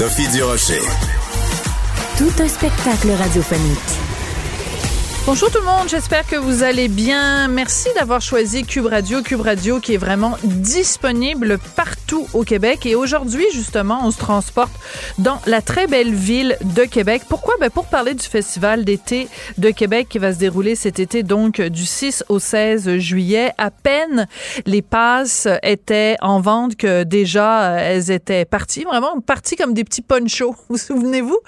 Sophie Durocher. Tout un spectacle radiophonique. Bonjour tout le monde, j'espère que vous allez bien. Merci d'avoir choisi Cube Radio, Cube Radio qui est vraiment disponible partout au Québec. Et aujourd'hui, justement, on se transporte dans la très belle ville de Québec. Pourquoi? Ben pour parler du Festival d'été de Québec qui va se dérouler cet été, donc du 6 au 16 juillet. À peine les passes étaient en vente que déjà elles étaient parties, vraiment parties comme des petits ponchos. Vous souvenez-vous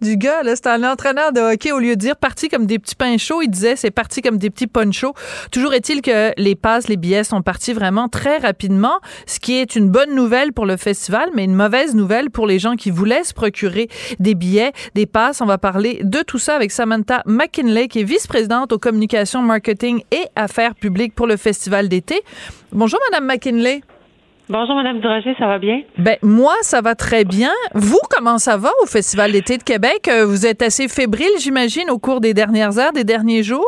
du gars, là, c'était un entraîneur de hockey, au lieu de dire parties comme des petits pains chauds, il disait c'est parti comme des petits ponchos. Toujours est-il que les passes, les billets sont partis vraiment très rapidement, ce qui est une bonne nouvelle pour le festival, mais une mauvaise nouvelle pour les gens qui voulaient se procurer des billets, des passes. On va parler de tout ça avec Samantha McKinley, qui est vice-présidente aux communications, marketing et affaires publiques pour le festival d'été. Bonjour, Madame McKinley. Bonjour, Madame Durocher, ça va bien? Ben, moi, ça va très bien. Vous, comment ça va au Festival d'été de Québec? Euh, Vous êtes assez fébrile, j'imagine, au cours des dernières heures, des derniers jours?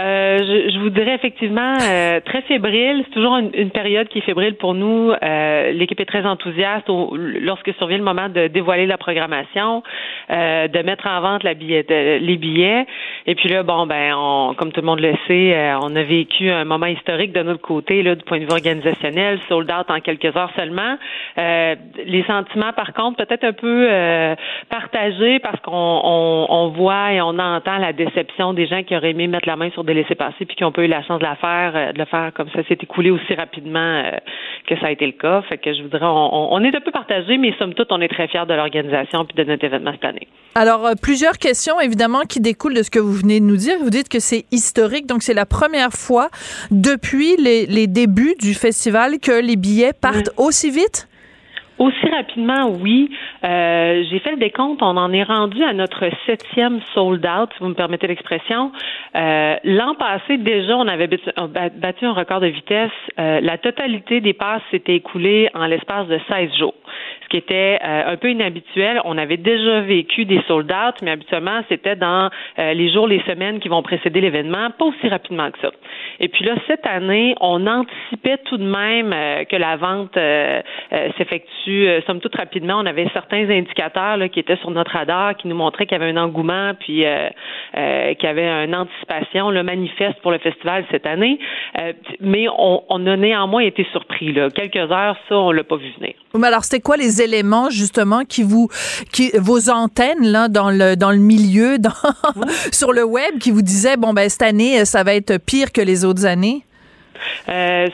Euh, je, je vous dirais effectivement euh, très fébrile. C'est toujours une, une période qui est fébrile pour nous. Euh, L'équipe est très enthousiaste au- lorsque survient le moment de dévoiler la programmation, euh, de mettre en vente la billet, de- les billets. Et puis là, bon, ben, on, comme tout le monde le sait, euh, on a vécu un moment historique de notre côté, là, du point de vue organisationnel, sold out en quelques heures seulement. Les sentiments, par contre, peut-être un peu partagés parce qu'on on, on voit et on entend la déception des gens qui auraient aimé mettre la main sur des laissés-passer puis qui n'ont pas eu la chance de la faire, euh, de le faire comme ça s'est écoulé aussi rapidement euh, que ça a été le cas. Fait que je voudrais, on, on est un peu partagés, mais somme toute, on est très fiers de l'organisation puis de notre événement cette année. Alors, euh, plusieurs questions, évidemment, qui découlent de ce que vous venez de nous dire. Vous dites que c'est historique, donc c'est la première fois depuis les, les débuts du festival que les billets partent aussi vite? Aussi rapidement, oui. Euh, J'ai fait le décompte. On en est rendu à notre septième sold out, si vous me permettez l'expression. Euh, L'an passé, déjà, on avait battu un record de vitesse. Euh, la totalité des passes s'était écoulée en l'espace de 16 jours, ce qui était euh, un peu inhabituel. On avait déjà vécu des sold out, mais habituellement, c'était dans euh, les jours, les semaines qui vont précéder l'événement, pas aussi rapidement que ça. Et puis là, cette année, on anticipait tout de même euh, que la vente euh, s'effectue, euh, somme toute rapidement. On avait certains indicateurs qui étaient sur notre radar, qui nous montraient qu'il y avait un engouement, puis euh, euh, qu'il y avait une anticipation le manifeste pour le festival cette année. Euh, mais on, a néanmoins été surpris. Quelques heures, ça, on l'a pas vu venir. Mais alors, c'était quoi les éléments, justement, qui vous, vos antennes, dans le, dans le milieu, sur le web, qui vous disaient, bon, ben, cette année, ça va être pire que les autres années? Euh,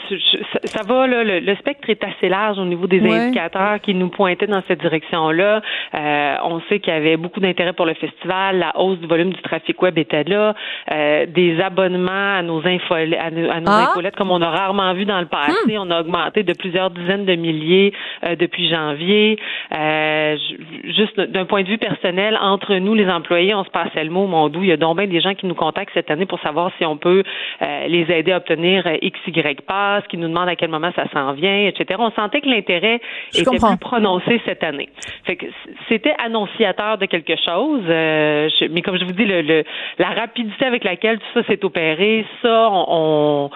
ça, va, là, le, le spectre est assez large au niveau des Ouais. indicateurs qui nous pointaient dans cette direction-là. Euh, on sait qu'il y avait beaucoup d'intérêt pour le festival, la hausse du volume du trafic web était là, euh, des abonnements à nos, infole- à nos, à nos Ah. infolettes comme on a rarement vu dans le passé. On a augmenté de plusieurs dizaines de milliers euh, depuis janvier. Euh, ju- juste d'un point de vue personnel, entre nous, les employés, on se passait le mot, mon doux. Il y a donc bien des gens qui nous contactent cette année pour savoir si on peut euh, les aider à obtenir euh, X, Y pass, qui nous demandent à quel moment ça s'en vient, etc. On sentait que l'intérêt était comprends. plus prononcé cette année. Fait que c- c'était annonciateur de quelque chose, euh, je- mais comme je vous dis, le, le- la rapidité avec laquelle tout ça s'est opéré, ça, on, on,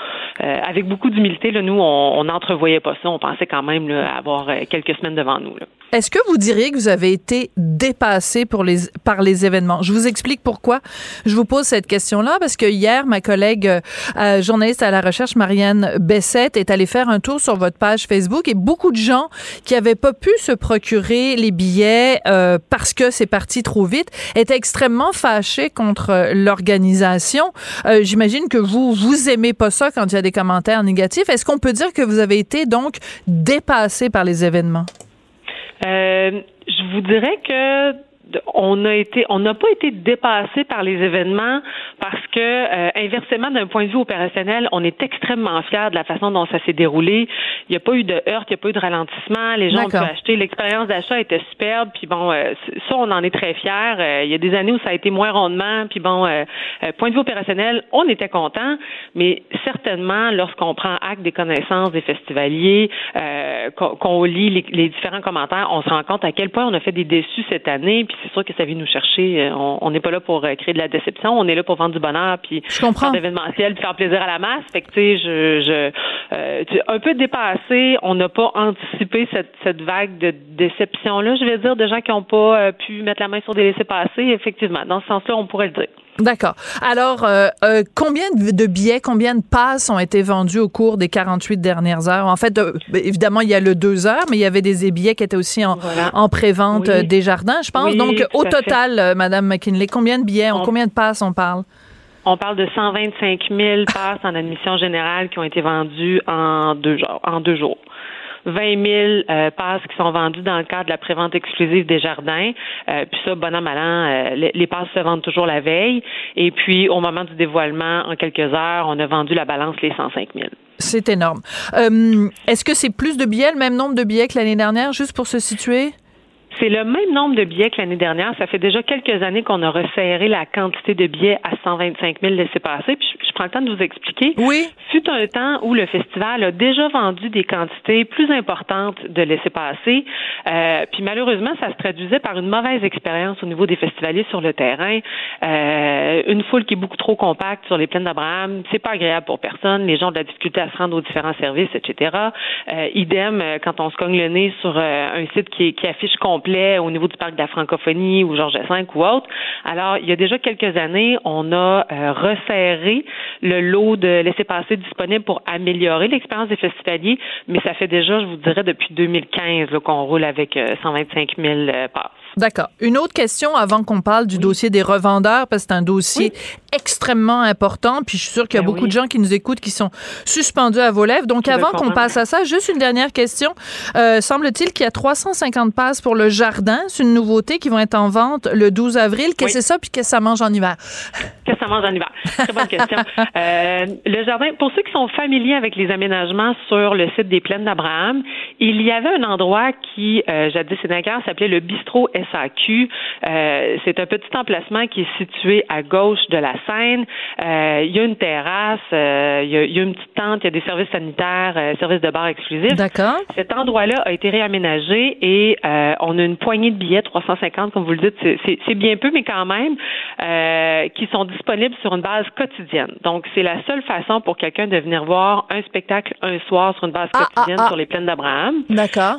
euh, avec beaucoup d'humilité, là, nous, on n'entrevoyait pas ça. On pensait quand même là, avoir euh, quelques semaines devant nous. Là. Est-ce que vous diriez que vous avez été dépassé pour les, par les événements? Je vous explique pourquoi je vous pose cette question-là, parce que hier, ma collègue euh, journaliste à la recherche, Marianne Bessette, est allée faire un tour sur votre page Facebook et beaucoup de gens qui avaient pas pu se procurer les billets euh, parce que c'est parti trop vite étaient extrêmement fâchés contre l'organisation. Euh, J'imagine que vous, vous aimez pas ça quand il y a des commentaires négatifs. Est-ce qu'on peut dire que vous avez été donc dépassé par les événements? Euh, je vous dirais que on a été, on n'a pas été dépassé par les événements parce que, euh, inversement, d'un point de vue opérationnel, on est extrêmement fiers de la façon dont ça s'est déroulé. Il n'y a pas eu de heurte, il n'y a pas eu de ralentissement. Les gens ont pu acheter. L'expérience d'achat était superbe. Puis bon, euh, ça, on en est très fiers. Euh, il y a des années où ça a été moins rondement. Puis bon, point de vue opérationnel, on était content. Mais certainement, lorsqu'on prend acte des connaissances des festivaliers, qu'on lit les, les, différents commentaires, on se rend compte à quel point on a fait des déçus cette année. Puis c'est sûr que ça vient nous chercher. On n'est pas là pour créer de la déception. On est là pour vendre du bonheur. Puis je comprends. d'événementiel, puis faire plaisir à la masse. Fait que tu sais, je, je euh, un peu dépassé. On n'a pas anticipé cette, cette vague de déception là. Je vais dire de gens qui n'ont pas euh, pu mettre la main sur des laissés passer. Effectivement, dans ce sens-là, on pourrait le dire. D'accord. Alors, euh, euh, combien de billets, combien de passes ont été vendus au cours des 48 dernières heures? En fait, euh, évidemment, il y a le deux heures, mais il y avait des billets qui étaient aussi en, en pré-vente des jardins, je pense. Donc, au total, Madame McKinley, combien de billets, on, combien de passes on parle? On parle de 125 000 passes en admission générale qui ont été vendues en deux jours. En deux jours. 20 000 euh, passes qui sont vendues dans le cadre de la prévente exclusive des jardins. Euh, puis ça, bon an, mal euh, les, passes se vendent toujours la veille. Et puis, au moment du dévoilement, en quelques heures, on a vendu la balance les 105 000. C'est énorme. Est-ce que c'est plus de billets, le même nombre de billets que l'année dernière, juste pour se situer? C'est le même nombre de billets que l'année dernière. Ça fait déjà quelques années qu'on a resserré la quantité de billets à 125 000 laissés passer. Puis je, prends le temps de vous expliquer. Oui. Fut un temps où le festival a déjà vendu des quantités plus importantes de laissés passer. Euh, puis malheureusement, ça se traduisait par une mauvaise expérience au niveau des festivaliers sur le terrain. Euh, une foule qui est beaucoup trop compacte sur les plaines d'Abraham, c'est pas agréable pour personne. Les gens ont de la difficulté à se rendre aux différents services, etc. Euh, idem quand on se cogne le nez sur un site qui, qui affiche complet au niveau du parc de la francophonie ou Georges V ou autre. Alors, il y a déjà quelques années, on a euh, resserré le lot de laissés-passer disponible pour améliorer l'expérience des festivaliers, mais ça fait déjà, je vous dirais, depuis 2015 qu'on roule avec 125 000 euh, passes. D'accord. Une autre question avant qu'on parle du dossier des revendeurs, parce que c'est un dossier extrêmement important. Puis je suis sûre qu'il y a ben beaucoup de gens qui nous écoutent qui sont suspendus à vos lèvres. Donc avant qu'on passe à ça, juste une dernière question. Euh, semble-t-il qu'il y a 350 passes pour le jardin. C'est une nouveauté qui vont être en vente le 12 avril. Qu'est-ce que c'est ça? Puis qu'est-ce que ça mange en hiver? Qu'est-ce que ça mange en hiver? Très bonne question. Euh, le jardin, pour ceux qui sont familiers avec les aménagements sur le site des Plaines d'Abraham, il y avait un endroit qui, euh, jadis sénateur, s'appelait le bistrot SAQ. Euh, c'est un petit emplacement qui est situé à gauche de la Seine. Euh, il y a une terrasse, euh, il, y a, une petite tente, il y a des services sanitaires, services de bar exclusifs. D'accord. Cet endroit-là a été réaménagé et on a une poignée de billets, 350 comme vous le dites, c'est bien peu, mais quand même, qui sont disponibles sur une base quotidienne. Donc, c'est la seule façon pour quelqu'un de venir voir un spectacle un soir sur une base ah, ah, quotidienne ah. sur les plaines d'Abraham. D'accord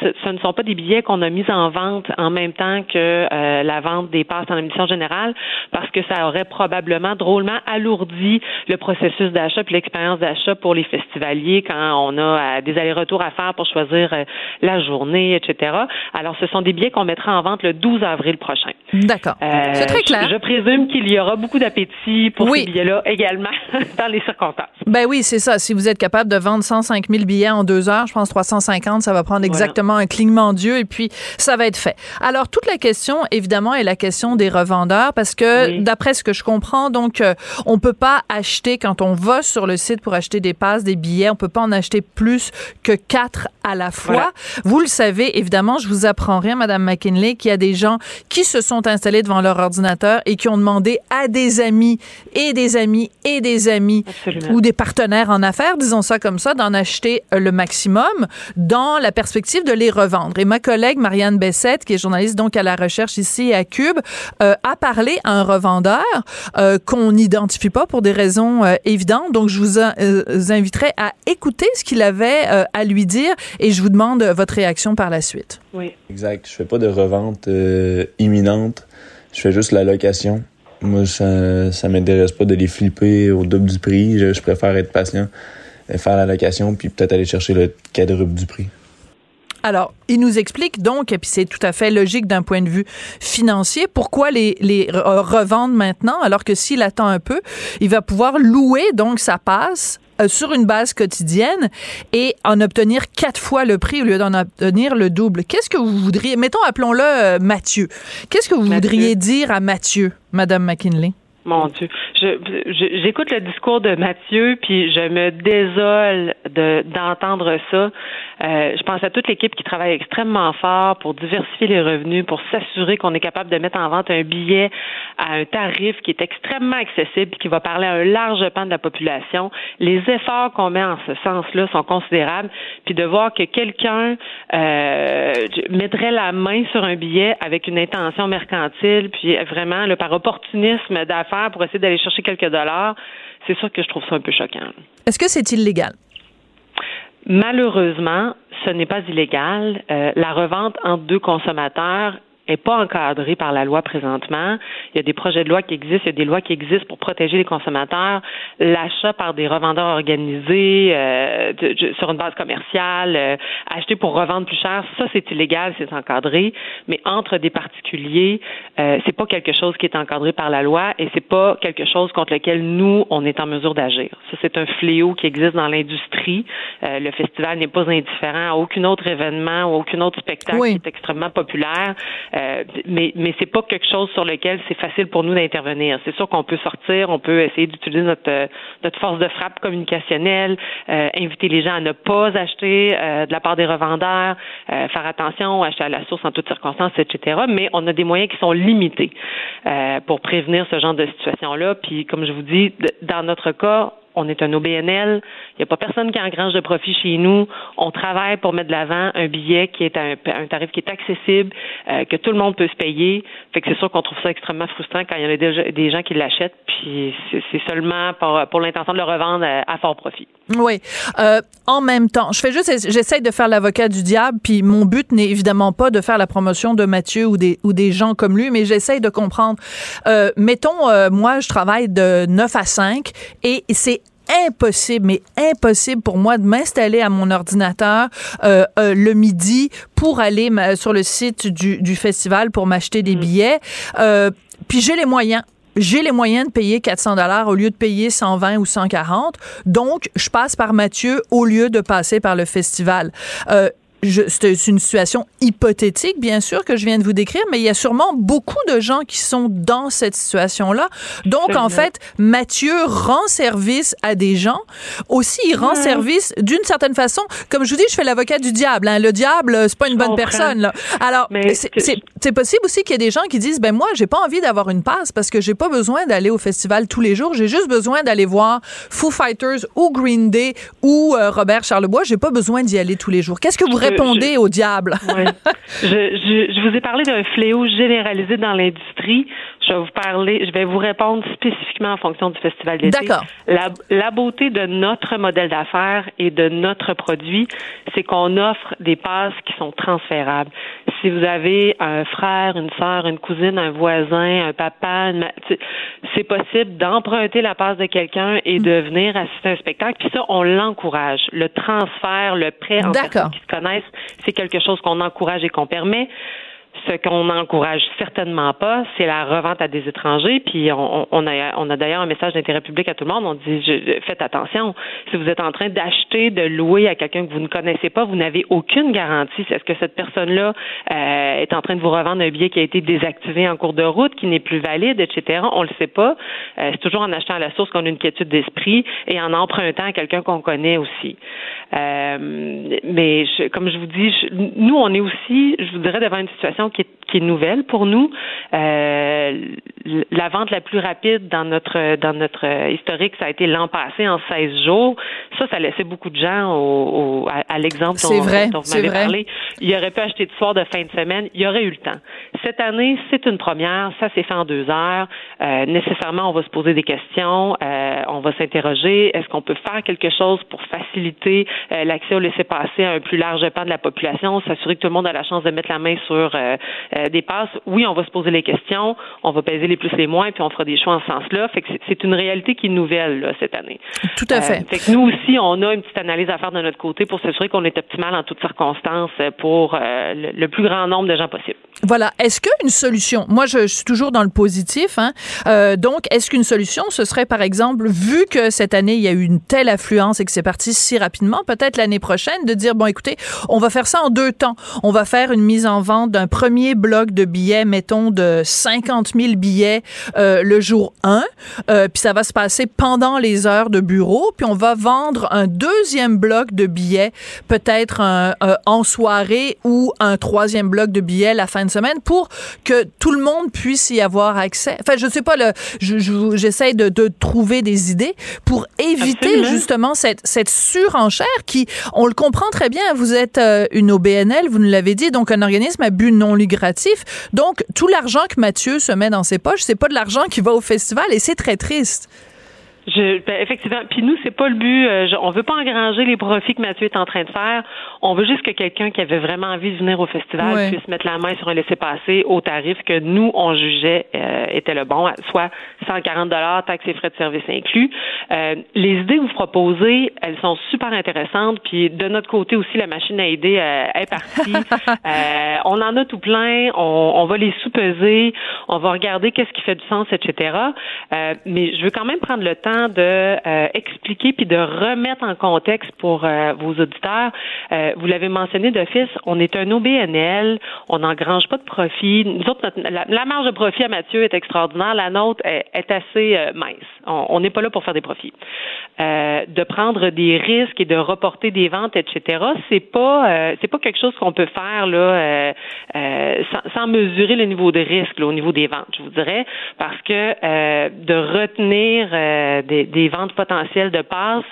ce ne sont pas des billets qu'on a mis en vente en même temps que euh, la vente des passes en émission générale, parce que ça aurait probablement drôlement alourdi le processus d'achat puis l'expérience d'achat pour les festivaliers quand on a euh, des allers-retours à faire pour choisir euh, la journée, etc. Alors, ce sont des billets qu'on mettra en vente le 12 avril prochain. D'accord. C'est très clair. Je, présume qu'il y aura beaucoup d'appétit pour ces billets-là également dans les circonstances. Ben oui, c'est ça. Si vous êtes capable de vendre 105 000 billets en deux heures, je pense 350 ça va prendre exactement un clignement d'yeux et puis ça va être fait. Alors, toute la question, évidemment, est la question des revendeurs parce que, d'après ce que je comprends, donc, euh, on peut pas acheter, quand on va sur le site pour acheter des passes, des billets, on peut pas en acheter plus que quatre à la fois. Vous le savez, évidemment, je vous apprends rien, Madame McKinley, qu'il y a des gens qui se sont installés devant leur ordinateur et qui ont demandé à des amis et des amis et des amis ou des partenaires en affaires, disons ça comme ça, d'en acheter le maximum dans la perspective de les revendre. Et ma collègue Marianne Bessette, qui est journaliste donc à la recherche ici à Cube, euh, a parlé à un revendeur euh, qu'on n'identifie pas pour des raisons euh, évidentes. Donc, je vous, inviterai à écouter ce qu'il avait à lui dire et je vous demande votre réaction par la suite. Oui. Exact. Je fais pas de revente imminente. Je fais juste la location. Moi, ça, ça m'intéresse pas de les flipper au double du prix. Je, préfère être patient faire la location, puis peut-être aller chercher le quadruple du prix. Alors, il nous explique donc, et puis c'est tout à fait logique d'un point de vue financier, pourquoi les, les revendre maintenant, alors que s'il attend un peu, il va pouvoir louer donc sa passe sur une base quotidienne et en obtenir quatre fois le prix au lieu d'en obtenir le double. Qu'est-ce que vous voudriez, mettons, appelons-le euh, Mathieu. Qu'est-ce que vous voudriez dire à Mathieu, Madame McKinley? Mon Dieu. J'écoute le discours de Mathieu, puis je me désole d'entendre ça. Euh, je pense à toute l'équipe qui travaille extrêmement fort pour diversifier les revenus, pour s'assurer qu'on est capable de mettre en vente un billet à un tarif qui est extrêmement accessible, qui va parler à un large pan de la population. Les efforts qu'on met en ce sens-là sont considérables, puis de voir que quelqu'un euh, mettrait la main sur un billet avec une intention mercantile, puis vraiment par opportunisme d'affaires pour essayer d'aller chercher quelques dollars, c'est sûr que je trouve ça un peu choquant. Est-ce que c'est illégal? Malheureusement, ce n'est pas illégal. Euh, la revente entre deux consommateurs n'est pas encadré par la loi présentement. Il y a des projets de loi qui existent, il y a des lois qui existent pour protéger les consommateurs. L'achat par des revendeurs organisés euh, sur une base commerciale, euh, acheter pour revendre plus cher, ça c'est illégal, c'est encadré. Mais entre des particuliers, euh, c'est pas quelque chose qui est encadré par la loi et c'est pas quelque chose contre lequel nous on est en mesure d'agir. Ça c'est un fléau qui existe dans l'industrie. Euh, le festival n'est pas indifférent à aucun autre événement ou aucun autre spectacle qui est extrêmement populaire. Euh, mais mais c'est pas quelque chose sur lequel c'est facile pour nous d'intervenir. C'est sûr qu'on peut sortir, on peut essayer d'utiliser notre euh, notre force de frappe communicationnelle, euh, inviter les gens à ne pas acheter de la part des revendeurs, faire attention, acheter à la source en toutes circonstances, etc. Mais on a des moyens qui sont limités pour prévenir ce genre de situation-là. Puis comme je vous dis, dans notre cas, on est un OBNL. Il n'y a pas personne qui engrange de profit chez nous. On travaille pour mettre de l'avant un billet qui est un, tarif qui est accessible, euh, que tout le monde peut se payer. Fait que c'est sûr qu'on trouve ça extrêmement frustrant quand il y en a des, gens qui l'achètent, puis c'est seulement pour, l'intention de le revendre à, fort profit. Oui. Euh, en même temps, je fais juste, j'essaie de faire l'avocat du diable, puis mon but n'est évidemment pas de faire la promotion de Mathieu ou des, gens comme lui, mais j'essaie de comprendre. Euh, mettons, moi, je travaille de 9 à 5 et c'est impossible, mais impossible pour moi de m'installer à mon ordinateur euh, euh, le midi pour aller sur le site du, du festival pour m'acheter des mm. billets. Euh, puis j'ai les moyens j'ai les moyens de payer 400 dollars au lieu de payer 120 ou 140. Donc, je passe par Mathieu au lieu de passer par le festival. Euh, c'est une situation hypothétique, bien sûr, que je viens de vous décrire, mais il y a sûrement beaucoup de gens qui sont dans cette situation-là. Donc, en fait, Mathieu rend service à des gens. Aussi, il rend service d'une certaine façon. Comme je vous dis, je fais l'avocat du diable. Hein. Le diable, c'est pas une bonne personne. Là. Alors, c'est possible aussi qu'il y ait des gens qui disent, ben moi, j'ai pas envie d'avoir une passe parce que j'ai pas besoin d'aller au festival tous les jours. J'ai juste besoin d'aller voir Foo Fighters ou Green Day ou euh, Robert Charlebois. J'ai pas besoin d'y aller tous les jours. Qu'est-ce que vous répondez au diable. je, je, je, vous ai parlé d'un fléau généralisé dans l'industrie. Je vais vous parler, je vais vous répondre spécifiquement en fonction du festival d'été. D'accord. La, la beauté de notre modèle d'affaires et de notre produit, c'est qu'on offre des passes qui sont transférables. Si vous avez un frère, une sœur, une cousine, un voisin, un papa, c'est possible d'emprunter la passe de quelqu'un et de venir assister à un spectacle. Puis ça, on l'encourage. Le transfert, le prêt en personnes qui se connaissent, c'est quelque chose qu'on encourage et qu'on permet. Ce qu'on n'encourage certainement pas, c'est la revente à des étrangers. Puis on, on a, on a d'ailleurs un message d'intérêt public à tout le monde. On dit faites attention. Si vous êtes en train d'acheter, de louer à quelqu'un que vous ne connaissez pas, vous n'avez aucune garantie. Est-ce que cette personne-là euh, est en train de vous revendre un billet qui a été désactivé en cours de route, qui n'est plus valide, etc. On le sait pas. Euh, c'est toujours en achetant à la source qu'on a une quiétude d'esprit et en empruntant à quelqu'un qu'on connaît aussi. Euh, mais comme je vous dis, nous on est aussi, je vous dirais, devant une situation qui est, qui est nouvelle pour nous. Euh, la vente la plus rapide dans notre dans notre historique, ça a été l'an passé en 16 jours. Ça, ça laissait beaucoup de gens au, à, l'exemple dont, vrai, dont vous m'avez parlé. Il aurait pu acheter de soir de fin de semaine. Il y aurait eu le temps. Cette année, c'est une première. Ça s'est fait en deux heures. Euh, nécessairement, on va se poser des questions. Euh, on va s'interroger. Est-ce qu'on peut faire quelque chose pour faciliter euh, l'accès au laisser-passer à un plus large pan de la population, s'assurer que tout le monde a la chance de mettre la main sur euh, euh, des passes. Oui, on va se poser les questions, on va peser les plus les moins, puis on fera des choix en ce sens-là. Fait que c'est une réalité qui est nouvelle cette année. Tout à fait. fait que nous aussi, on a une petite analyse à faire de notre côté pour s'assurer qu'on est optimal en toutes circonstances pour le, plus grand nombre de gens possible. Voilà. Est-ce qu'une solution, moi je, suis toujours dans le positif, hein, euh, donc est-ce qu'une solution, ce serait par exemple, vu que cette année il y a eu une telle affluence et que c'est parti si rapidement, peut-être l'année prochaine de dire, bon écoutez, on va faire ça en deux temps. On va faire une mise en vente d'un premier bloc de billets, mettons de 50 000 billets euh, le jour 1, euh, puis ça va se passer pendant les heures de bureau, puis on va vendre un deuxième bloc de billets, peut-être en soirée ou un troisième bloc de billets la fin de semaine pour que tout le monde puisse y avoir accès. Enfin, je sais pas, le, j'essaie de, de, trouver des idées pour éviter justement cette, cette surenchère qui, on le comprend très bien, vous êtes euh, une OBNL, vous nous l'avez dit, donc un organisme à but non lucratif. Donc, tout l'argent que Mathieu se met dans ses poches, c'est pas de l'argent qui va au festival et c'est très triste. Je, ben, effectivement. Puis nous, c'est pas le but. Euh, on veut pas engranger les profits que Mathieu est en train de faire. On veut juste que quelqu'un qui avait vraiment envie de venir au festival puisse mettre la main sur un laissez-passer au tarif que nous on jugeait euh, était le bon, soit 140 dollars, taxes et frais de service inclus. Euh, les idées que vous proposez, elles sont super intéressantes. Puis de notre côté aussi, la machine à aider euh, est partie. on en a tout plein. On, on va les sous-peser. On va regarder qu'est-ce qui fait du sens, etc. mais je veux quand même prendre le temps de euh, expliquer puis de remettre en contexte pour euh, vos auditeurs. Euh, vous l'avez mentionné d'office, on est un OBNL, on n'engrange pas de profit. Nous autres, la, marge de profit à Mathieu est extraordinaire, la nôtre est, assez mince. On n'est pas là pour faire des profits. de prendre des risques et de reporter des ventes, etc. C'est pas c'est pas quelque chose qu'on peut faire là sans, mesurer le niveau de risque au niveau des ventes, je vous dirais, parce que de retenir des, ventes potentielles de passes,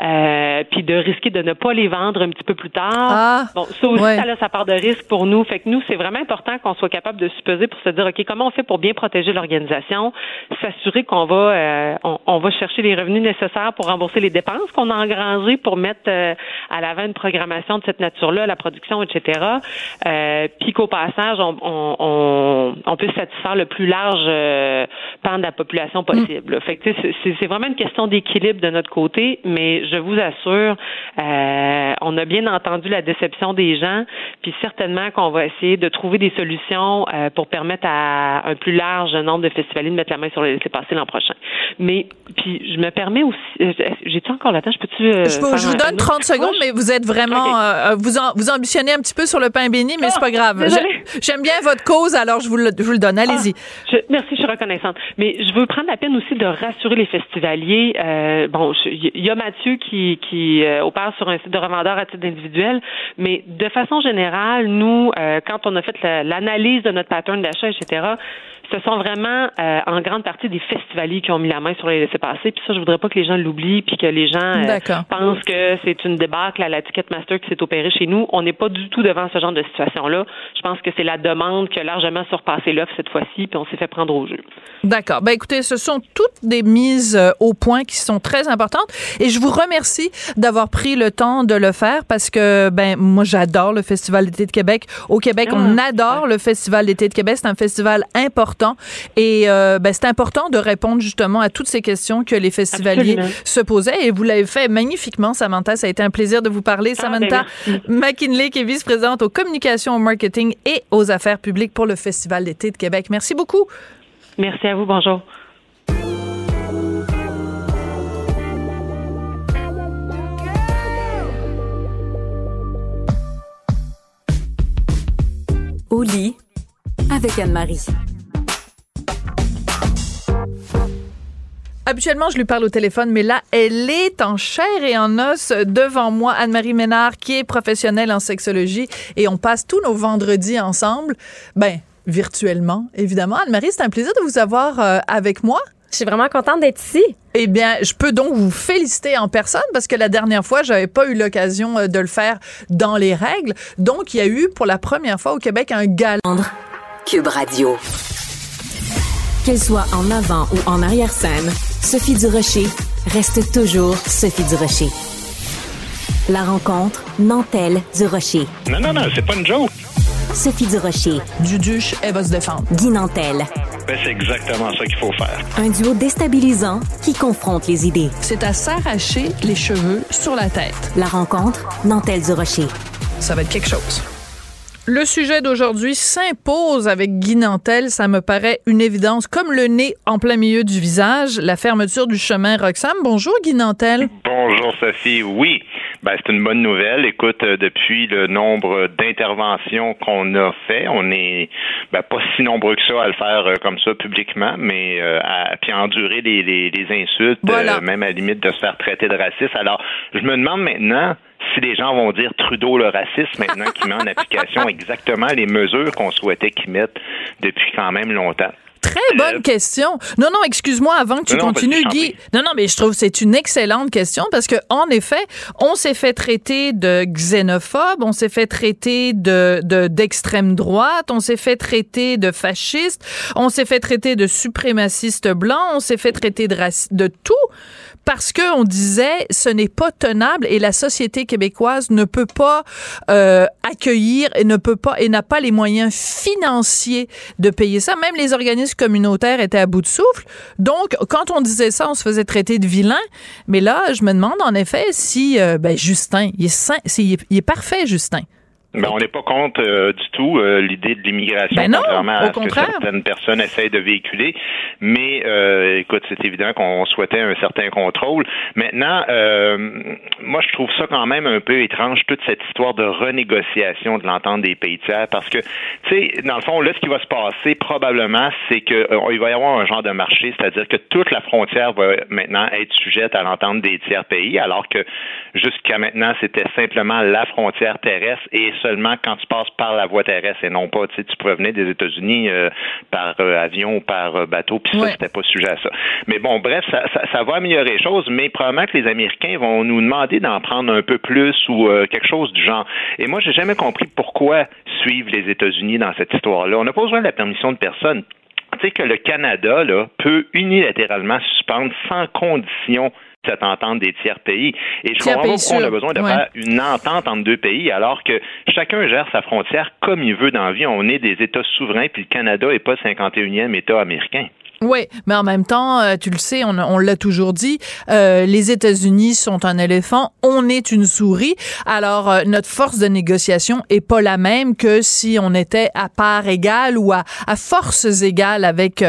euh, puis de risquer de ne pas les vendre un petit peu plus tard. Ah, bon, ça aussi, ça a sa part de risque pour nous. Fait que nous, c'est vraiment important qu'on soit capable de supposer pour se dire, OK, comment on fait pour bien protéger l'organisation, s'assurer qu'on va euh, on, va chercher les revenus nécessaires pour rembourser les dépenses qu'on a engrangées pour mettre euh, à l'avant une programmation de cette nature-là, la production, etc. puis qu'au passage, on, on, on, peut satisfaire le plus large pan de la population possible. Fait que c'est vraiment une question d'équilibre de notre côté, mais je vous assure, euh, on a bien entendu la déception des gens, puis certainement qu'on va essayer de trouver des solutions euh, pour permettre à un plus large nombre de festivaliers de mettre la main sur le laisser passer l'an prochain. Mais puis je me permets aussi, euh, j'ai-tu encore la temps, je peux-tu je, vous donne 30 secondes, mais vous êtes vraiment, vous vous ambitionnez un petit peu sur le pain béni, mais c'est pas grave. J'aime bien votre cause, alors je vous le, je vous le donne. Allez-y. Ah, merci, je suis reconnaissante. Mais je veux prendre la peine aussi de rassurer les festivaliers. bon, il y a Mathieu qui, qui euh, opère sur un site de revendeur à titre individuel, mais de façon générale, nous, euh, quand on a fait l'analyse de notre pattern d'achat, etc., ce sont vraiment euh, en grande partie des festivaliers qui ont mis la main sur les laissés-passer. Puis ça, je voudrais pas que les gens l'oublient, puis que les gens euh, pensent que c'est une débâcle à la Ticketmaster qui s'est opérée chez nous. On n'est pas du tout devant ce genre de situation-là. Je pense que c'est la demande qui a largement surpassé l'offre cette fois-ci, puis on s'est fait prendre au jeu. D'accord. Ben écoutez, ce sont toutes des mises euh, au point qui sont très importantes, et je vous remercie d'avoir pris le temps de le faire parce que ben moi j'adore le Festival d'été de Québec. Au Québec, on ah, adore le Festival d'été de Québec. C'est un festival important et euh, ben, c'est important de répondre justement à toutes ces questions que les festivaliers se posaient. Et vous l'avez fait magnifiquement, Samantha. Ça a été un plaisir de vous parler. Ah, Samantha ben, McKinley, qui est vice-présidente aux communications, au marketing et aux affaires publiques pour le Festival d'été de Québec. Merci beaucoup. Merci à vous. Bonjour. Au lit avec Anne-Marie. Habituellement, je lui parle au téléphone, mais là, elle est en chair et en os devant moi, Anne-Marie Ménard, qui est professionnelle en sexologie, et on passe tous nos vendredis ensemble, ben, virtuellement, évidemment. Anne-Marie, c'est un plaisir de vous avoir euh, avec moi. Je suis vraiment contente d'être ici. Eh bien, je peux donc vous féliciter en personne parce que la dernière fois, j'avais pas eu l'occasion euh, de le faire dans les règles. Donc, il y a eu pour la première fois au Québec un gala. Cube Radio. Qu'elle soit en avant ou en arrière-scène, Sophie Durocher reste toujours Sophie Durocher. La rencontre Nantel-Durocher. Non, non, non, c'est pas une joke. Sophie Durocher. Duduche, elle va se défendre. Guy Nantel. Ben, c'est exactement ça qu'il faut faire. Un duo déstabilisant qui confronte les idées. C'est à s'arracher les cheveux sur la tête. La rencontre Nantel-Durocher. Ça va être quelque chose. Le sujet d'aujourd'hui s'impose avec Guy Nantel, ça me paraît une évidence, comme le nez en plein milieu du visage, la fermeture du chemin Roxham. Bonjour Guy Nantel. Bonjour Sophie, oui. Ben, c'est une bonne nouvelle. Écoute, euh, depuis le nombre d'interventions qu'on a fait, on est ben, pas si nombreux que ça à le faire euh, comme ça publiquement, mais euh, à puis endurer les, les, insultes, même à la limite de se faire traiter de raciste. Alors, je me demande maintenant si les gens vont dire Trudeau le raciste maintenant qu'il met en application exactement les mesures qu'on souhaitait qu'il mette depuis quand même longtemps. Très bonne question. Non, non, excuse-moi avant que tu continues, Guy. Non, non, mais je trouve que c'est une excellente question parce que en effet, on s'est fait traiter de xénophobe, on s'est fait traiter de d'extrême droite, on s'est fait traiter de fasciste, on s'est fait traiter de suprémaciste blanc, on s'est fait traiter de de tout parce que on disait ce n'est pas tenable et la société québécoise ne peut pas euh, accueillir et ne peut pas et n'a pas les moyens financiers de payer ça. Même les organismes communautaires étaient à bout de souffle. Donc, quand on disait ça, on se faisait traiter de vilain. Mais là, je me demande en effet si euh, ben, Justin, il est, il est parfait, Justin. Ben, on n'est pas contre euh, du tout euh, l'idée de l'immigration, ben contrairement à ce que certaines personnes essayent de véhiculer. Mais euh, écoute, c'est évident qu'on souhaitait un certain contrôle. Maintenant, moi, je trouve ça quand même un peu étrange, toute cette histoire de renégociation de l'entente des pays tiers, parce que, tu sais, dans le fond, là, ce qui va se passer probablement, c'est que il va y avoir un genre de marché, c'est-à-dire que toute la frontière va maintenant être sujette à l'entente des tiers pays, alors que jusqu'à maintenant, c'était simplement la frontière terrestre et seulement quand tu passes par la voie terrestre et non pas, tu sais, tu venir des États-Unis euh, par euh, avion ou par euh, bateau, puis ça, c'était pas sujet à ça. Mais bon, bref, ça, ça, va améliorer les choses, mais probablement que les Américains vont nous demander d'en prendre un peu plus ou quelque chose du genre. Et moi, j'ai jamais compris pourquoi suivre les États-Unis dans cette histoire-là. On n'a pas besoin de la permission de personne. Tu sais que le Canada là, peut unilatéralement suspendre sans condition cette entente des tiers pays. Et je comprends pas pourquoi on a besoin de faire une entente entre deux pays alors que chacun gère sa frontière comme il veut dans la vie. On est des États souverains, puis le Canada n'est pas le 51e État américain. Oui, mais en même temps, euh, tu le sais, on, l'a toujours dit, euh, les États-Unis sont un éléphant, on est une souris. Alors, euh, notre force de négociation est pas la même que si on était à part égale ou à, à forces égales avec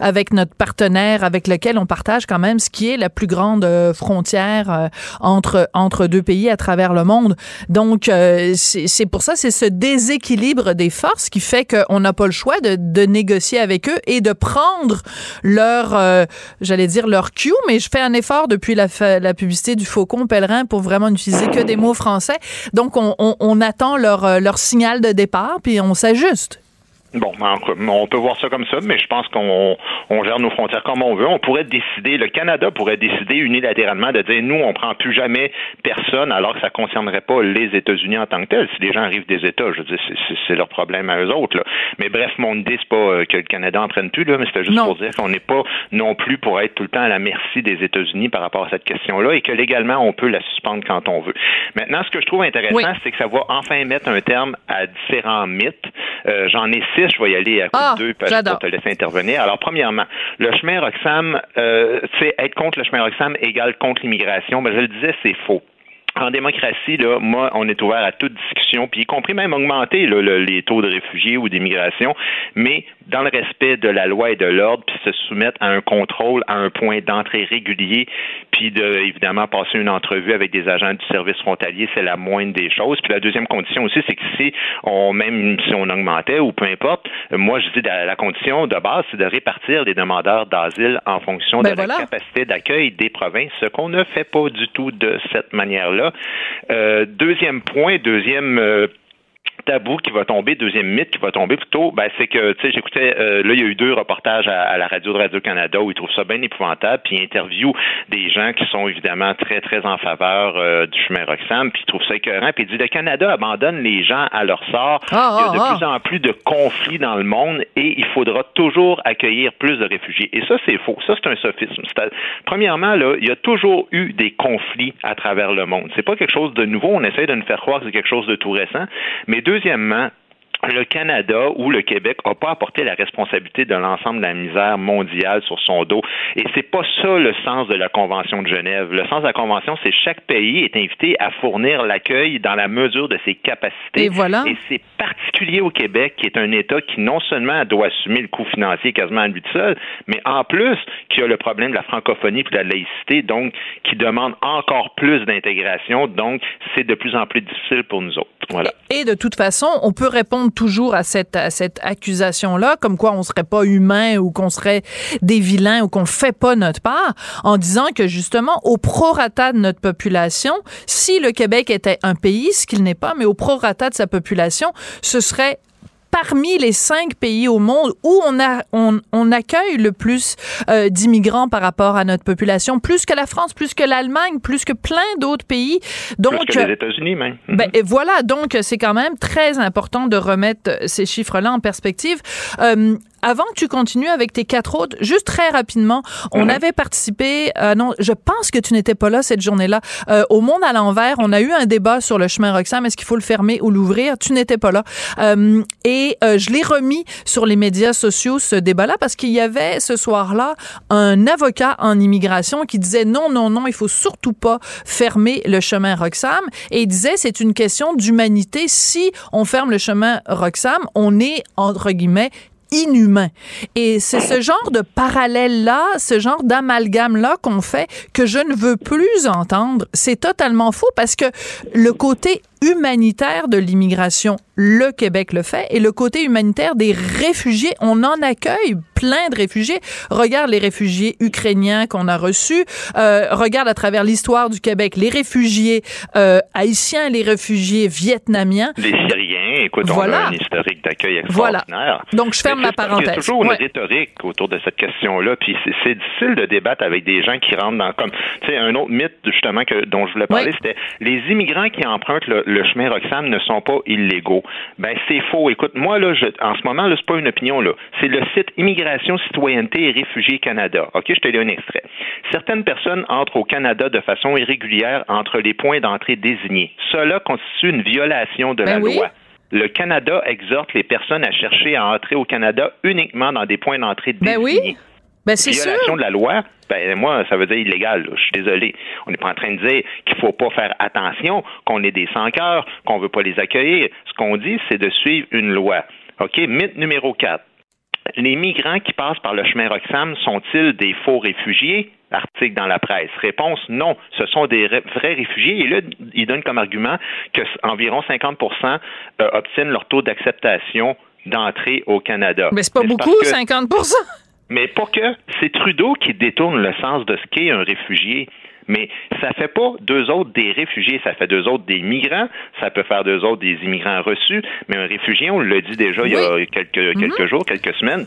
avec notre partenaire avec lequel on partage quand même ce qui est la plus grande frontière entre entre deux pays à travers le monde. Donc, c'est pour ça, c'est ce déséquilibre des forces qui fait qu'on n'a pas le choix de, de négocier avec eux et de prendre leur, euh, j'allais dire leur cue, mais je fais un effort depuis la, publicité du Faucon Pèlerin pour vraiment n'utiliser que des mots français. Donc, on, on, on attend leur, euh, leur signal de départ, puis on s'ajuste. Bon, on peut voir ça comme ça, mais je pense qu'on on gère nos frontières comme on veut. On pourrait décider, le Canada pourrait décider unilatéralement de dire nous, on prend plus jamais personne, alors que ça concernerait pas les États-Unis en tant que tels. Si les gens arrivent des États, je veux dire, c'est leur problème à eux autres. Là. Mais bref, mon idée, c'est pas euh, que le Canada en prenne plus, là, mais c'était juste pour dire qu'on n'est pas non plus pour être tout le temps à la merci des États-Unis par rapport à cette question-là et que légalement, on peut la suspendre quand on veut. Maintenant, ce que je trouve intéressant, c'est que ça va enfin mettre un terme à différents mythes. Euh, j'en ai je vais y aller à coup ah, de deux pour te laisser intervenir. Alors, premièrement, le chemin Roxham, euh, être contre le chemin Roxham égale contre l'immigration. Ben, je le disais, c'est faux en démocratie, là, moi, on est ouvert à toute discussion, puis y compris même augmenter les taux de réfugiés ou d'immigration, mais dans le respect de la loi et de l'ordre, puis se soumettre à un contrôle, à un point d'entrée régulier, puis de évidemment passer une entrevue avec des agents du service frontalier, c'est la moindre des choses. Puis la deuxième condition aussi, c'est que si on même si on augmentait ou peu importe, moi je dis la, la condition de base, c'est de répartir les demandeurs d'asile en fonction ben de la capacité d'accueil des provinces, ce qu'on ne fait pas du tout de cette manière-là. Euh, deuxième point, deuxième euh, tabou qui va tomber, deuxième mythe qui va tomber plutôt, ben, c'est que, tu sais, j'écoutais, euh, là, il y a eu deux reportages à, la radio de Radio-Canada où ils trouvent ça bien épouvantable, puis ils interviewent des gens qui sont évidemment très, très en faveur euh, du chemin Roxham, puis ils trouvent ça écœurant, puis ils disent, le Canada abandonne les gens à leur sort. Ah, il y a de ah, plus en plus de conflits dans le monde et il faudra toujours accueillir plus de réfugiés. Et ça, c'est faux. Ça, c'est un sophisme. Premièrement, là, il y a toujours eu des conflits à travers le monde. C'est pas quelque chose de nouveau. On essaie de nous faire croire que c'est quelque chose de tout récent. Mais deuxièmement, le Canada ou le Québec n'a pas apporté la responsabilité de l'ensemble de la misère mondiale sur son dos. Et c'est pas ça le sens de la Convention de Genève. Le sens de la Convention, c'est chaque pays est invité à fournir l'accueil dans la mesure de ses capacités. Et voilà. Et c'est particulier au Québec, qui est un État qui non seulement doit assumer le coût financier quasiment à lui seul, mais en plus qui a le problème de la francophonie et de la laïcité, donc qui demande encore plus d'intégration. Donc, c'est de plus en plus difficile pour nous autres. Voilà. Et de toute façon, on peut répondre toujours à cette, à cette accusation-là, comme quoi on serait pas humain ou qu'on serait des vilains ou qu'on fait pas notre part, en disant que justement, au prorata de notre population, si le Québec était un pays, ce qu'il n'est pas, mais au prorata de sa population, ce serait parmi les cinq pays au monde où on, a, on, on accueille le plus euh, d'immigrants par rapport à notre population, plus que la France, plus que l'Allemagne, plus que plein d'autres pays. Donc, plus que les États-Unis même. Ben, et voilà, donc c'est quand même très important de remettre ces chiffres-là en perspective. Euh, avant que tu continues avec tes quatre autres, juste très rapidement, on mhm. avait participé, euh, non, je pense que tu n'étais pas là cette journée-là, euh, au Monde à l'envers, on a eu un débat sur le chemin Roxham, est-ce qu'il faut le fermer ou l'ouvrir? Tu n'étais pas là. Euh, et euh, je l'ai remis sur les médias sociaux, ce débat-là, parce qu'il y avait ce soir-là un avocat en immigration qui disait non, non, non, il faut surtout pas fermer le chemin Roxham. Et il disait c'est une question d'humanité. Si on ferme le chemin Roxham, on est, entre guillemets, inhumain. Et c'est ce genre de parallèle-là, ce genre d'amalgame-là qu'on fait que je ne veux plus entendre. C'est totalement faux parce que le côté humanitaire de l'immigration, le Québec le fait, et le côté humanitaire des réfugiés, on en accueille plein de réfugiés. Regarde les réfugiés ukrainiens qu'on a reçus, euh, regarde à travers l'histoire du Québec les réfugiés euh, haïtiens, les réfugiés vietnamiens. Les Syriens, écoute, voilà. on a un historique d'accueil extraordinaire. Voilà. Donc, je ferme ma parenthèse. Il y a toujours une rhétorique autour de cette question-là, puis c'est difficile de débattre avec des gens qui rentrent dans, comme, tu sais, un autre mythe, justement, que, dont je voulais parler, c'était les immigrants qui empruntent le, le chemin Roxham ne sont pas illégaux. Ben c'est faux. Écoute, moi là, je, en ce moment là, c'est pas une opinion là. C'est le site Immigration, Citoyenneté et Réfugiés Canada. Ok, je te lis un extrait. Certaines personnes entrent au Canada de façon irrégulière entre les points d'entrée désignés. Cela constitue une violation de ben la loi. Le Canada exhorte les personnes à chercher à entrer au Canada uniquement dans des points d'entrée désignés. Ben oui. Ben, Violation de la loi, ben moi, ça veut dire illégal. Je suis désolé. On n'est pas en train de dire qu'il faut pas faire attention, qu'on est des sans-cœurs, qu'on veut pas les accueillir. Ce qu'on dit, c'est de suivre une loi. OK? Mythe numéro 4. Les migrants qui passent par le chemin Roxham sont-ils des faux réfugiés? Article dans la presse. Réponse non, ce sont des vrais réfugiés. Et là, il donne comme argument que environ 50% euh, obtiennent leur taux d'acceptation d'entrée au Canada. Mais c'est pas beaucoup, 50 mais pas que. C'est Trudeau qui détourne le sens de ce qu'est un réfugié. Mais ça fait pas deux autres des réfugiés, ça fait deux autres des migrants, ça peut faire deux autres des immigrants reçus, mais un réfugié, on l'a dit déjà il y a quelques, quelques mhm. jours, quelques semaines,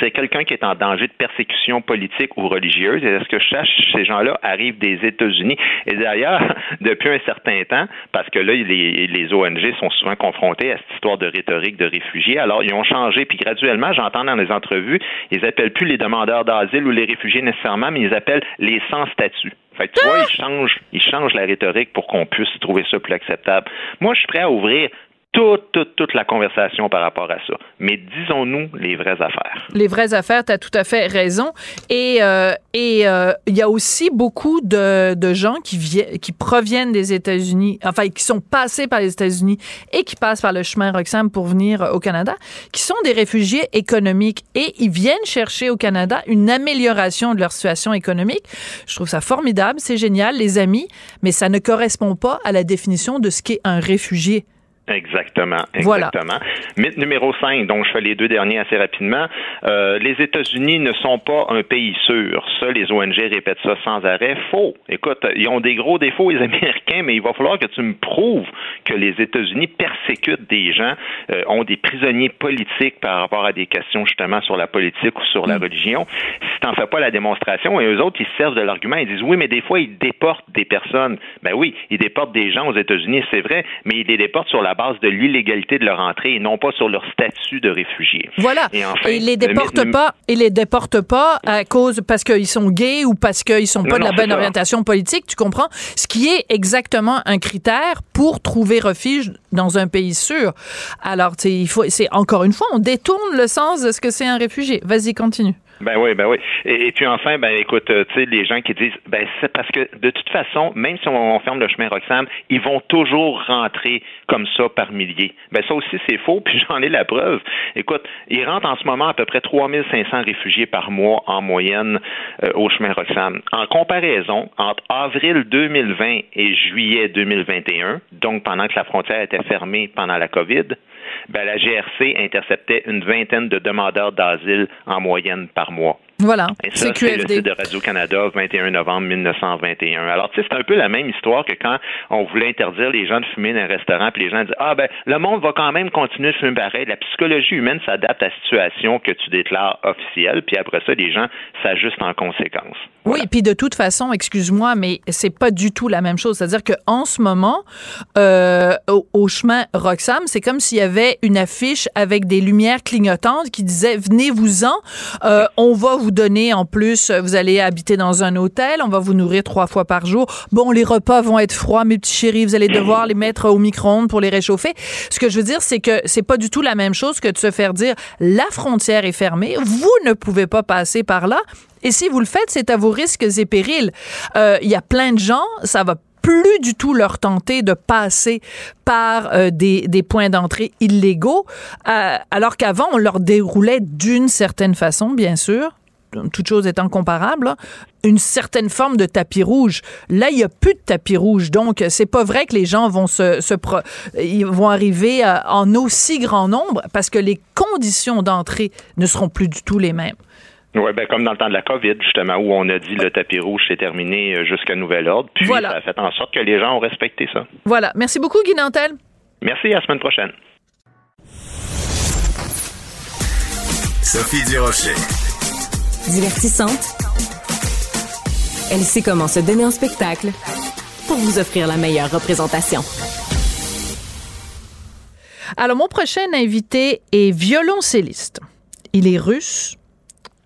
c'est quelqu'un qui est en danger de persécution politique ou religieuse. Et ce que je sache, ces gens-là arrivent des États-Unis? Et d'ailleurs, depuis un certain temps, parce que là, les, ONG sont souvent confrontés à cette histoire de rhétorique de réfugiés, alors ils ont changé. Puis graduellement, j'entends dans les entrevues, ils appellent plus les demandeurs d'asile ou les réfugiés nécessairement, mais ils appellent les sans statut. Fait que tu vois, ils changent, ils changent la rhétorique pour qu'on puisse trouver ça plus acceptable. Moi, je suis prêt à ouvrir toute, toute, toute la conversation par rapport à ça. Mais disons-nous les vraies affaires. Les vraies affaires, tu as tout à fait raison. Et euh, et euh, il y a aussi beaucoup de, de gens qui, qui proviennent des États-Unis, enfin, qui sont passés par les États-Unis et qui passent par le chemin Roxham pour venir au Canada, qui sont des réfugiés économiques et ils viennent chercher au Canada une amélioration de leur situation économique. Je trouve ça formidable, c'est génial, les amis, mais ça ne correspond pas à la définition de ce qu'est un réfugié. Exactement, exactement. Mythe numéro 5, donc je fais les deux derniers assez rapidement. Euh, les États-Unis ne sont pas un pays sûr. Ça, les ONG répètent ça sans arrêt. Faux. Écoute, ils ont des gros défauts, les Américains, mais il va falloir que tu me prouves que les États-Unis persécutent des gens, euh, ont des prisonniers politiques par rapport à des questions justement sur la politique ou sur la mm. religion. Si tu n'en fais pas la démonstration, et eux autres, ils servent de l'argument, ils disent oui, mais des fois, ils déportent des personnes. Ben oui, ils déportent des gens aux États-Unis, c'est vrai, mais ils les déportent sur la base de l'illégalité de leur entrée et non pas sur leur statut de réfugié. Voilà. Et, enfin, ils les déportent pas. Ils les déportent pas à cause parce qu'ils sont gays ou parce qu'ils sont pas de la bonne orientation politique. Tu comprends? Ce qui est exactement un critère pour trouver refuge dans un pays sûr. Alors, il faut. C'est encore une fois, on détourne le sens de ce que c'est un réfugié. Vas-y, continue. Ben oui, ben oui. Et, puis enfin, ben écoute, euh, tu sais, les gens qui disent, ben c'est parce que de toute façon, même si on, ferme le chemin Roxham, ils vont toujours rentrer comme ça par milliers. Ben ça aussi c'est faux, puis j'en ai la preuve. Écoute, ils rentrent en ce moment à peu près 3500 réfugiés par mois en moyenne euh, au chemin Roxham. En comparaison, entre avril 2020 et juillet 2021, donc pendant que la frontière était fermée pendant la COVID, ben, la GRC interceptait une vingtaine de demandeurs d'asile en moyenne par mois. Voilà. c'est le site de Radio-Canada, 21 novembre 1921. Alors, tu sais, c'est un peu la même histoire que quand on voulait interdire les gens de fumer dans un restaurant, puis les gens disent Ah, ben, le monde va quand même continuer de fumer pareil. La psychologie humaine s'adapte à la situation que tu déclares officielle, puis après ça, les gens s'ajustent en conséquence. Oui, puis de toute façon, excuse-moi, mais c'est pas du tout la même chose. C'est-à-dire qu'en ce moment, euh, au, chemin Roxham, c'est comme s'il y avait une affiche avec des lumières clignotantes qui disait Venez-vous-en, euh, on va vous donner en plus, vous allez habiter dans un hôtel, on va vous nourrir trois fois par jour. Bon, les repas vont être froids, mes petits chéris, vous allez devoir les mettre au micro-ondes pour les réchauffer. Ce que je veux dire, c'est que c'est pas du tout la même chose que de se faire dire la frontière est fermée, vous ne pouvez pas passer par là. Et si vous le faites, c'est à vos risques et périls. Euh, il y a plein de gens, ça va plus du tout leur tenter de passer par euh, des, points d'entrée illégaux, euh, alors qu'avant, on leur déroulait d'une certaine façon, bien sûr, toute chose étant comparable, une certaine forme de tapis rouge. Là, il y a plus de tapis rouge, donc c'est pas vrai que les gens vont se, se ils vont arriver en aussi grand nombre parce que les conditions d'entrée ne seront plus du tout les mêmes. Oui, ben comme dans le temps de la COVID, justement, où on a dit le tapis rouge c'est terminé euh, jusqu'à nouvel ordre. Puis ça a fait en sorte que les gens ont respecté ça. Voilà. Merci beaucoup, Guy Nantel. Merci, à la semaine prochaine. Sophie Durocher. Divertissante. Elle sait comment se donner en spectacle pour vous offrir la meilleure représentation. Alors, mon prochain invité est violoncelliste. Il est russe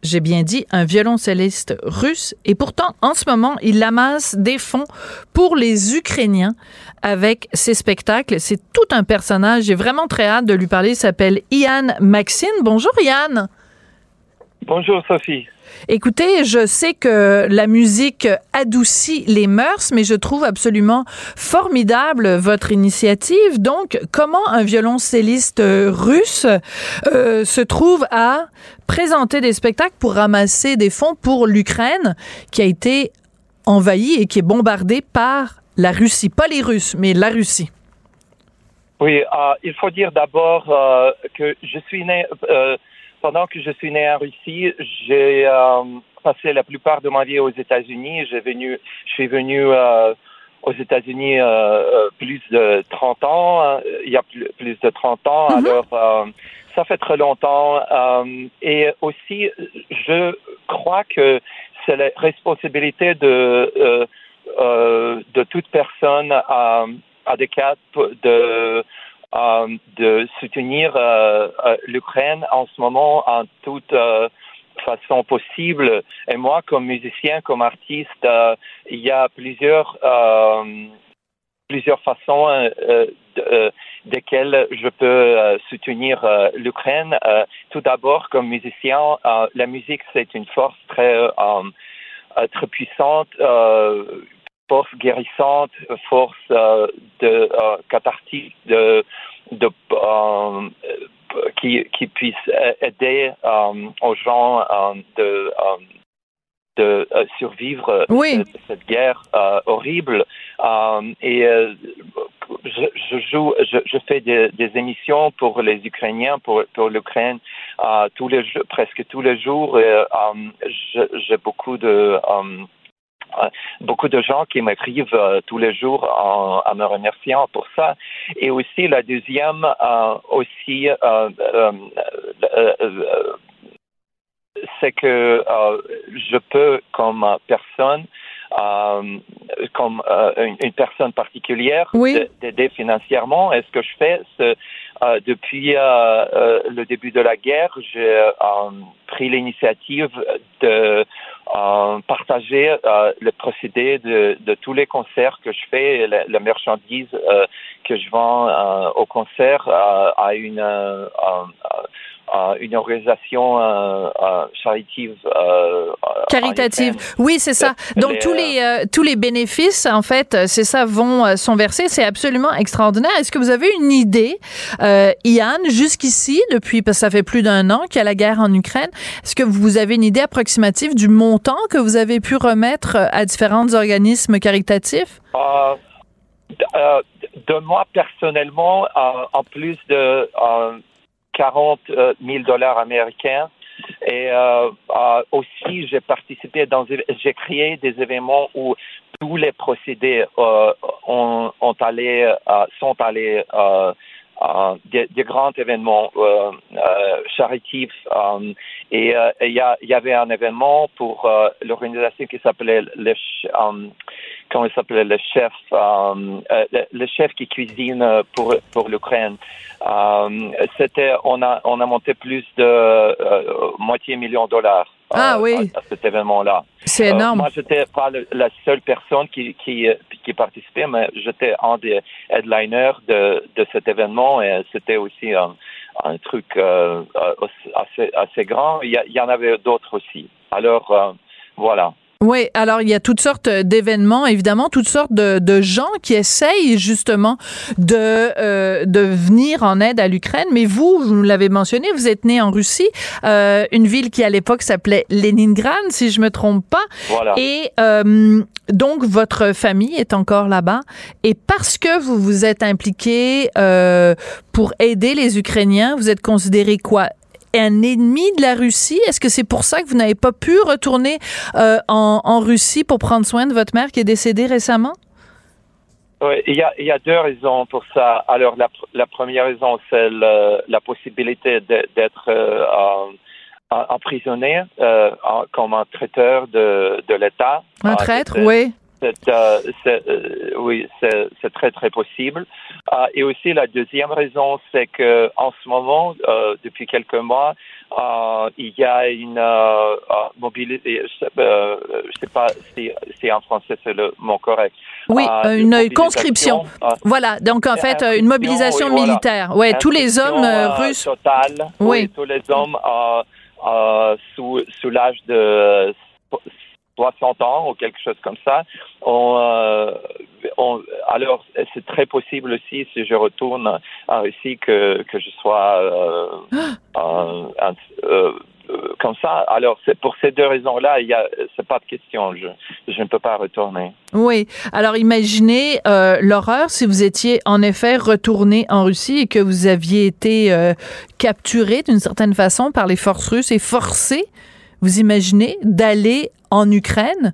j'ai bien dit, un violoncelliste russe. Et pourtant, en ce moment, il amasse des fonds pour les Ukrainiens avec ses spectacles. C'est tout un personnage. J'ai vraiment très hâte de lui parler. Il s'appelle Ian Maxine. Bonjour, Ian. Bonjour, Sophie. Écoutez, je sais que la musique adoucit les mœurs, mais je trouve absolument formidable votre initiative. Donc, comment un violoncelliste russe euh, se trouve à présenter des spectacles pour ramasser des fonds pour l'Ukraine qui a été envahie et qui est bombardée par la Russie, pas les Russes, mais la Russie. Oui, euh, il faut dire d'abord euh, que je suis né pendant que je suis né en Russie, j'ai euh, passé la plupart de ma vie aux États-Unis. J'ai venu, je suis venu euh, aux États-Unis euh, plus de 30 ans. Il y a plus, de 30 ans. Mhm. Alors, ça fait très longtemps. et aussi, je crois que c'est la responsabilité de de toute personne à, à des cas de euh, de soutenir euh, euh, l'Ukraine en ce moment en toute façon possible. Et moi, comme musicien, comme artiste, il y a plusieurs plusieurs façons de, desquelles je peux soutenir l'Ukraine. tout d'abord, comme musicien, la musique c'est une force très très puissante force guérissante, force euh, de euh, cathartique, de, de euh, qui, qui puisse aider aux gens de de survivre cette guerre horrible. et je, joue, je, fais des, émissions pour les Ukrainiens, pour, pour l'Ukraine, tous les presque tous les jours. j'ai beaucoup de beaucoup de gens qui m'écrivent euh, tous les jours en, en, me remerciant pour ça. Et aussi la deuxième, euh, aussi, c'est que je peux, comme personne, comme une, personne particulière, d'aider financièrement. Et ce que je fais, c'est depuis le début de la guerre, j'ai pris l'initiative de partager euh, le procédé de, de, tous les concerts que je fais, la, la marchandise euh, que je vends euh, au concert à une une organisation charitative. Caritative. Oui, c'est ça. Donc tous les tous les bénéfices, en fait, c'est ça, vont sont versés. C'est absolument extraordinaire. Est-ce que vous avez une idée, Yann, jusqu'ici, depuis parce que ça fait plus d'un an qu'il y a la guerre en Ukraine, est-ce que vous avez une idée approximative du montant que vous avez pu remettre à différents organismes caritatifs? Euh, de moi personnellement, euh, en plus de 40 euh, 000 dollars américains, et aussi j'ai participé dans, j'ai créé des événements où tous les procédés ont, ont allé, sont allés des, des, grands événements euh, charitifs. et il y, y, avait un événement pour l'organisation qui s'appelait le comment il s'appelait le chef, euh, euh, le, chef qui cuisine euh, pour pour l'Ukraine. C'était, on a on a monté plus de moitié million de dollars. Ah oui. À, cet événement-là. C'est énorme. moi, j'étais pas la seule personne qui qui qui participait, mais j'étais un des headliners de de cet événement et c'était aussi un, un truc assez assez grand. Il y, il y en avait d'autres aussi. Alors voilà. Oui, alors il y a toutes sortes d'événements, évidemment, toutes sortes de, de, gens qui essayent justement de euh, de venir en aide à l'Ukraine. Mais vous, vous l'avez mentionné, vous êtes né en Russie, euh, une ville qui à l'époque s'appelait Leningrad, si je me trompe pas. Voilà. Et euh, donc votre famille est encore là-bas. Et parce que vous vous êtes impliqué euh, pour aider les Ukrainiens, vous êtes considéré quoi? Un ennemi de la Russie? Est-ce que c'est pour ça que vous n'avez pas pu retourner euh, en, en, Russie pour prendre soin de votre mère qui est décédée récemment? Oui, il y a, il y a deux raisons pour ça. Alors, la, la première raison, c'est la possibilité d'être euh, emprisonné euh, comme un traiteur de, de l'État. Un traître, oui. Euh, euh, oui, c'est très très possible. Euh, et aussi la deuxième raison, c'est que en ce moment, depuis quelques mois, il y a une mobilité. je sais pas si, si en français c'est le mot correct. Oui, une, une conscription. voilà, donc en fait une mobilisation oui, militaire. Voilà. Ouais, tous les hommes russes. Total. Oui. oui. tous les hommes sous sous l'âge de 60 ans ou quelque chose comme ça. On, euh, on, alors, c'est très possible aussi, si je retourne en Russie, que, que je sois euh, un, un, euh, comme ça. Alors, c'est pour ces deux raisons-là, il y a, c'est pas de question. Je, je ne peux pas retourner. Oui. Alors, imaginez euh, l'horreur si vous étiez en effet retourné en Russie et que vous aviez été euh, capturé d'une certaine façon par les forces russes et forcé vous imaginez d'aller en Ukraine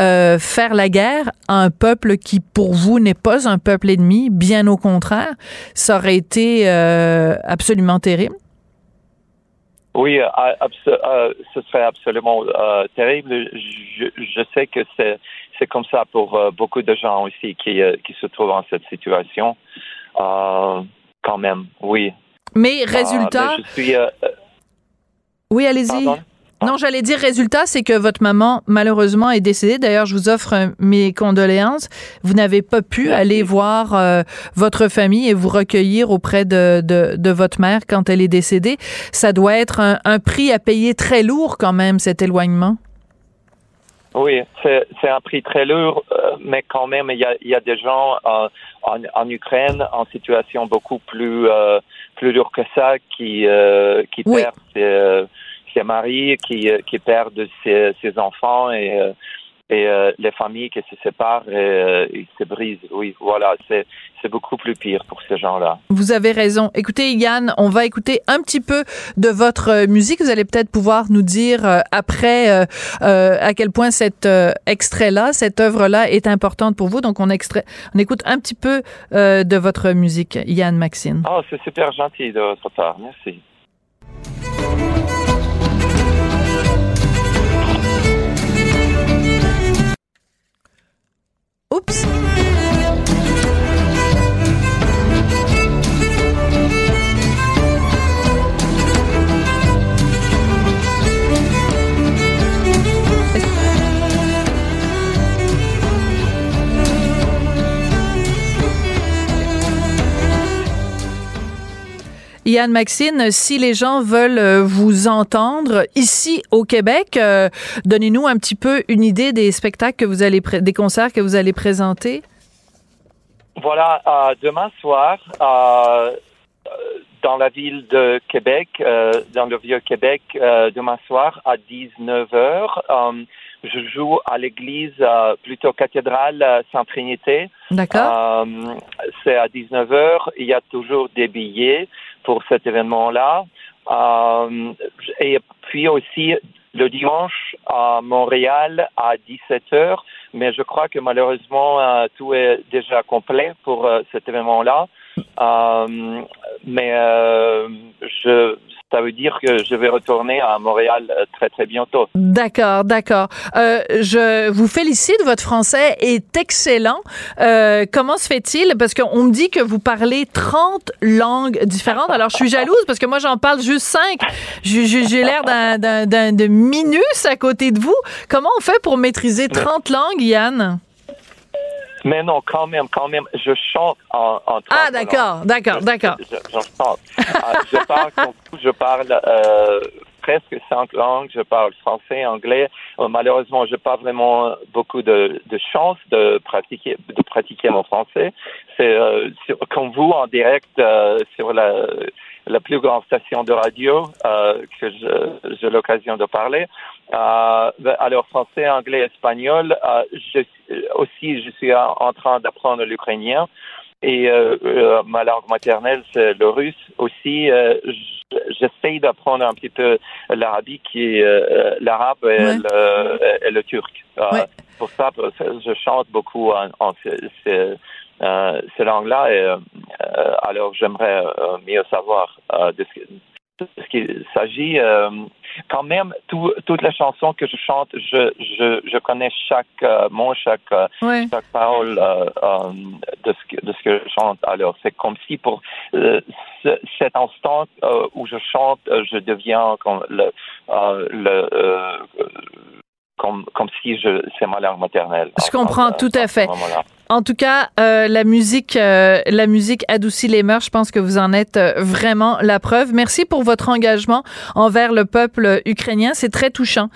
euh, faire la guerre à un peuple qui, pour vous, n'est pas un peuple ennemi, bien au contraire, ça aurait été euh, absolument terrible? Oui, euh, ce serait absolument terrible. Je, je, sais que c'est c'est comme ça pour beaucoup de gens aussi qui qui se trouvent en cette situation. quand même, oui. Mais résultat. Mais je suis, oui, allez-y. Non, j'allais dire résultat, c'est que votre maman malheureusement est décédée. D'ailleurs, je vous offre mes condoléances. Vous n'avez pas pu aller voir euh, votre famille et vous recueillir auprès de, de, de, votre mère quand elle est décédée. Ça doit être un, un prix à payer très lourd quand même, cet éloignement. Oui, c'est un prix très lourd, euh, mais quand même, il y a, il y a des gens euh, en, en, Ukraine en situation beaucoup plus euh, plus lourde que ça qui qui oui. perdent ses maris qui, euh, qui perdent ses, ses enfants et, euh, et euh, les familles qui se séparent et, et se brisent. Oui, voilà, c'est beaucoup plus pire pour ces gens-là. Vous avez raison. Écoutez, Yann, on va écouter un petit peu de votre musique. Vous allez peut-être pouvoir nous dire euh, après euh, euh, à quel point cet extrait-là, cette œuvre-là est importante pour vous. Donc, on, extrait, on écoute un petit peu de votre musique, Yann Maxine. Oh, c'est super gentil de votre part. Merci. Oops. Yann Maxine, si les gens veulent euh, vous entendre ici au Québec, euh, donnez-nous un petit peu une idée des spectacles que vous allez, des concerts que vous allez présenter. Voilà, demain soir, dans la ville de Québec, dans le vieux Québec, demain soir à 19h je joue à l'église euh, plutôt cathédrale euh, Sainte-Trinité. D'accord. Euh, c'est à 19h. Il y a toujours des billets pour cet événement-là. et puis aussi le dimanche à Montréal à 17h. Mais je crois que malheureusement, tout est déjà complet pour cet événement-là. mais je ça veut dire que je vais retourner à Montréal euh, très très bientôt. D'accord, d'accord. Euh, je vous félicite, votre français est excellent. Euh, comment se fait-il? Parce qu'on me dit que vous parlez 30 langues différentes. Alors je suis jalouse parce que moi j'en parle juste 5. J'ai l'air d'un de minus à côté de vous. Comment on fait pour maîtriser 30 langues, Yann? Mais non, quand même, quand même, je chante en, en Ah, d'accord, d'accord, d'accord. Je, chante. Ah, je parle, je parle euh, presque cinq langues. Je parle français, anglais. Euh, malheureusement, je n'ai pas vraiment beaucoup de, de chance de pratiquer, de pratiquer mon français. C'est euh, comme vous en direct euh, sur la la plus grande station de radio euh, que j'ai l'occasion de parler. Euh, alors français, anglais, espagnol. Euh, je, aussi, je suis en train d'apprendre l'ukrainien et euh, euh, ma langue maternelle c'est le russe. Aussi, euh, j'essaye d'apprendre un petit peu l'arabique et l'arabe et, et, le turc. Pour ça, je chante beaucoup en, en ces, ces langues-là. Et alors, j'aimerais mieux savoir de ce, ce qu'il s'agit. Euh, quand même, tout, toutes les chansons que je chante, je, je, je connais chaque euh, mot, chaque, euh, chaque parole de, ce que, de ce que je chante. Alors, c'est comme si pour cet instant où je chante, je deviens comme le, le comme, comme si je, c'est ma langue maternelle. Je comprends tout à fait. En tout cas, euh, la musique, euh, la musique adoucit les mœurs. Je pense que vous en êtes euh, vraiment la preuve. Merci pour votre engagement envers le peuple ukrainien. C'est très touchant,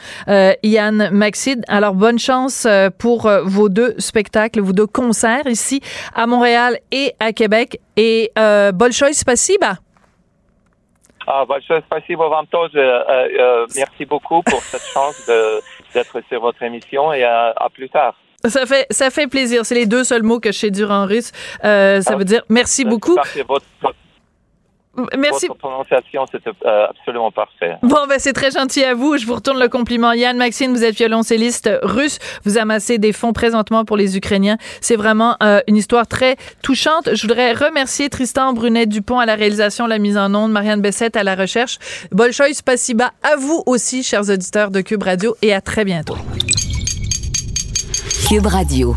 Yann Maxid. Alors bonne chance pour vos deux spectacles, vos deux concerts ici à Montréal et à Québec. Et euh, большое спасибо. Ah, большое спасибо вам тоже. merci beaucoup pour cette chance de d'être sur votre émission et à, plus tard. Ça fait, ça fait plaisir. C'est les deux seuls mots que je sais dire en russe. Euh, ça ah, veut dire merci beaucoup. Merci. Votre prononciation, c'était euh, absolument parfait. Bon, ben, c'est très gentil à vous. Je vous retourne le compliment. Yann Maxine, vous êtes violoncelliste russe. Vous amassez des fonds présentement pour les Ukrainiens. C'est vraiment euh, une histoire très touchante. Je voudrais remercier Tristan Brunet-Dupont à la réalisation, la mise en onde, Marianne Bessette à la recherche. Bolshoï Spasiba à vous aussi, chers auditeurs de Cube Radio, et à très bientôt. Cube Radio.